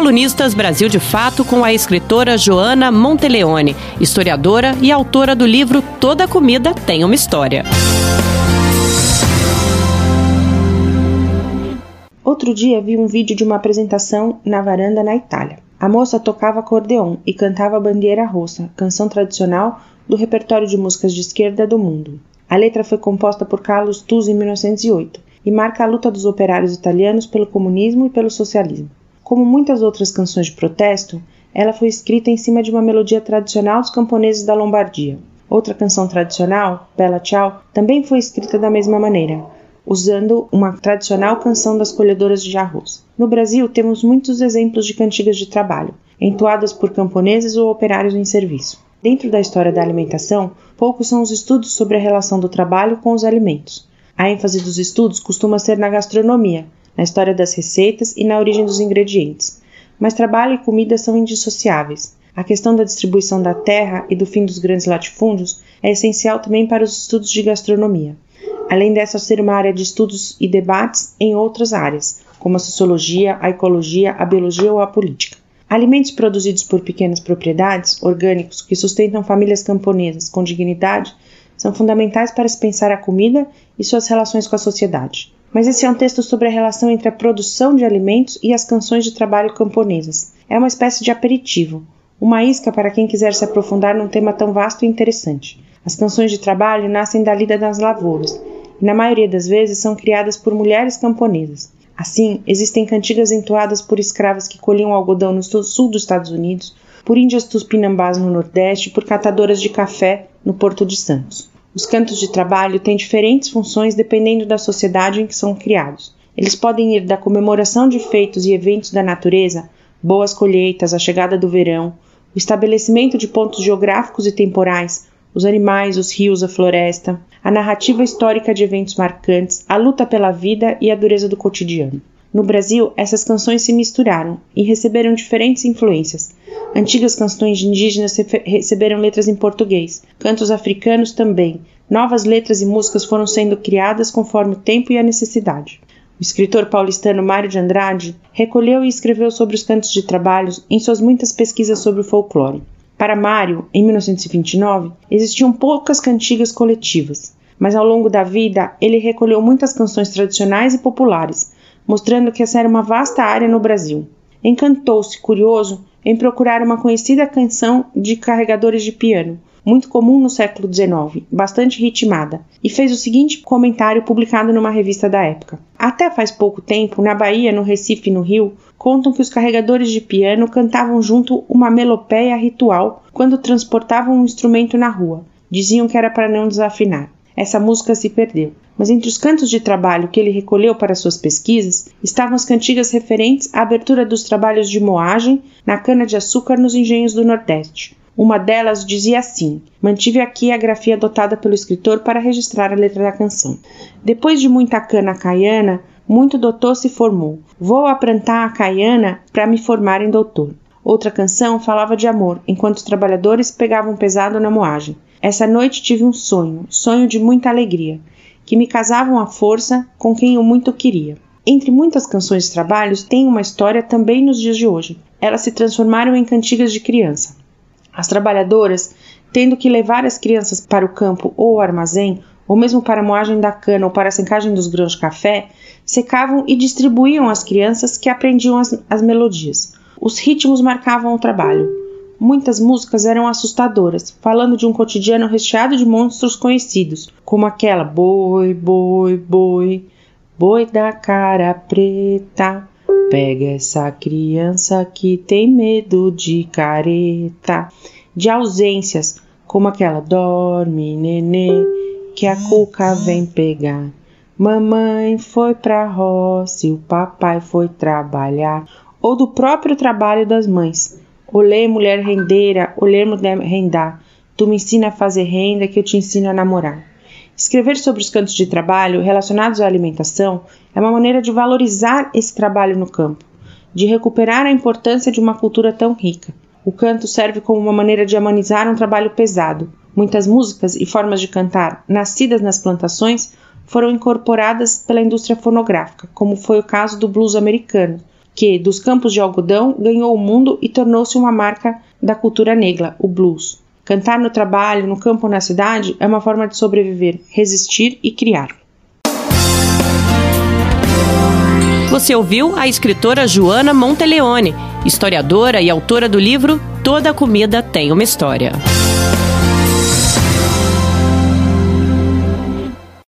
Colunistas Brasil de Fato com a escritora Joana Monteleone, historiadora e autora do livro Toda Comida Tem uma História. Outro dia vi um vídeo de uma apresentação na varanda na Itália. A moça tocava acordeon e cantava Bandeira Rossa, canção tradicional do repertório de músicas de esquerda do mundo. A letra foi composta por Carlos Tuzzi em 1908 e marca a luta dos operários italianos pelo comunismo e pelo socialismo. Como muitas outras canções de protesto, ela foi escrita em cima de uma melodia tradicional dos camponeses da Lombardia. Outra canção tradicional, Bella Ciao, também foi escrita da mesma maneira, usando uma tradicional canção das colhedoras de arroz. No Brasil, temos muitos exemplos de cantigas de trabalho, entoadas por camponeses ou operários em serviço. Dentro da história da alimentação, poucos são os estudos sobre a relação do trabalho com os alimentos. A ênfase dos estudos costuma ser na gastronomia, na história das receitas e na origem dos ingredientes. Mas trabalho e comida são indissociáveis. A questão da distribuição da terra e do fim dos grandes latifúndios é essencial também para os estudos de gastronomia, além dessa ser uma área de estudos e debates em outras áreas, como a sociologia, a ecologia, a biologia ou a política. Alimentos produzidos por pequenas propriedades, orgânicos, que sustentam famílias camponesas com dignidade, são fundamentais para se pensar a comida e suas relações com a sociedade. Mas esse é um texto sobre a relação entre a produção de alimentos e as canções de trabalho camponesas. É uma espécie de aperitivo, uma isca para quem quiser se aprofundar num tema tão vasto e interessante. As canções de trabalho nascem da lida das lavouras e, na maioria das vezes, são criadas por mulheres camponesas. Assim, existem cantigas entoadas por escravas que colhiam algodão no sul dos Estados Unidos, por índias tupinambás no Nordeste por catadoras de café no Porto de Santos. Os cantos de trabalho têm diferentes funções dependendo da sociedade em que são criados. Eles podem ir da comemoração de feitos e eventos da natureza, boas colheitas, a chegada do verão, o estabelecimento de pontos geográficos e temporais, os animais, os rios, a floresta, a narrativa histórica de eventos marcantes, a luta pela vida e a dureza do cotidiano. No Brasil, essas canções se misturaram e receberam diferentes influências. Antigas canções indígenas receberam letras em português, cantos africanos também. Novas letras e músicas foram sendo criadas conforme o tempo e a necessidade. O escritor paulistano Mário de Andrade recolheu e escreveu sobre os cantos de trabalhos em suas muitas pesquisas sobre o folclore. Para Mário, em 1929, existiam poucas cantigas coletivas, mas ao longo da vida ele recolheu muitas canções tradicionais e populares, mostrando que essa era uma vasta área no Brasil. Encantou-se, curioso, em procurar uma conhecida canção de carregadores de piano, muito comum no século XIX, bastante ritmada, e fez o seguinte comentário publicado numa revista da época. Até faz pouco tempo, na Bahia, no Recife e no Rio, contam que os carregadores de piano cantavam junto uma melopéia ritual quando transportavam um instrumento na rua. Diziam que era para não desafinar. Essa música se perdeu. Mas entre os cantos de trabalho que ele recolheu para suas pesquisas estavam as cantigas referentes à abertura dos trabalhos de moagem na cana-de-açúcar nos engenhos do Nordeste. Uma delas dizia assim: Mantive aqui a grafia adotada pelo escritor para registrar a letra da canção. Depois de muita cana caiana, muito doutor se formou. Vou aprantar a caiana para me formar em doutor. Outra canção falava de amor, enquanto os trabalhadores pegavam pesado na moagem. Essa noite tive um sonho, sonho de muita alegria, que me casavam à força com quem eu muito queria. Entre muitas canções de trabalhos, tem uma história também nos dias de hoje. Elas se transformaram em cantigas de criança. As trabalhadoras, tendo que levar as crianças para o campo ou armazém, ou mesmo para a moagem da cana ou para a secagem dos grãos de café, secavam e distribuíam às crianças que aprendiam as, as melodias. Os ritmos marcavam o trabalho. Muitas músicas eram assustadoras, falando de um cotidiano recheado de monstros conhecidos, como aquela Boi, boi, boi, boi da cara preta. Pega essa criança que tem medo de careta. De ausências, como aquela Dorme, nenê que a cuca vem pegar. Mamãe foi pra roça e o papai foi trabalhar. Ou do próprio trabalho das mães. Olê, mulher rendeira, olê, mulher rendar. Tu me ensina a fazer renda que eu te ensino a namorar. Escrever sobre os cantos de trabalho relacionados à alimentação é uma maneira de valorizar esse trabalho no campo, de recuperar a importância de uma cultura tão rica. O canto serve como uma maneira de amenizar um trabalho pesado, Muitas músicas e formas de cantar nascidas nas plantações foram incorporadas pela indústria fonográfica, como foi o caso do blues americano, que, dos campos de algodão, ganhou o mundo e tornou-se uma marca da cultura negra, o blues. Cantar no trabalho, no campo ou na cidade é uma forma de sobreviver, resistir e criar. Você ouviu a escritora Joana Monteleone, historiadora e autora do livro Toda Comida Tem uma História.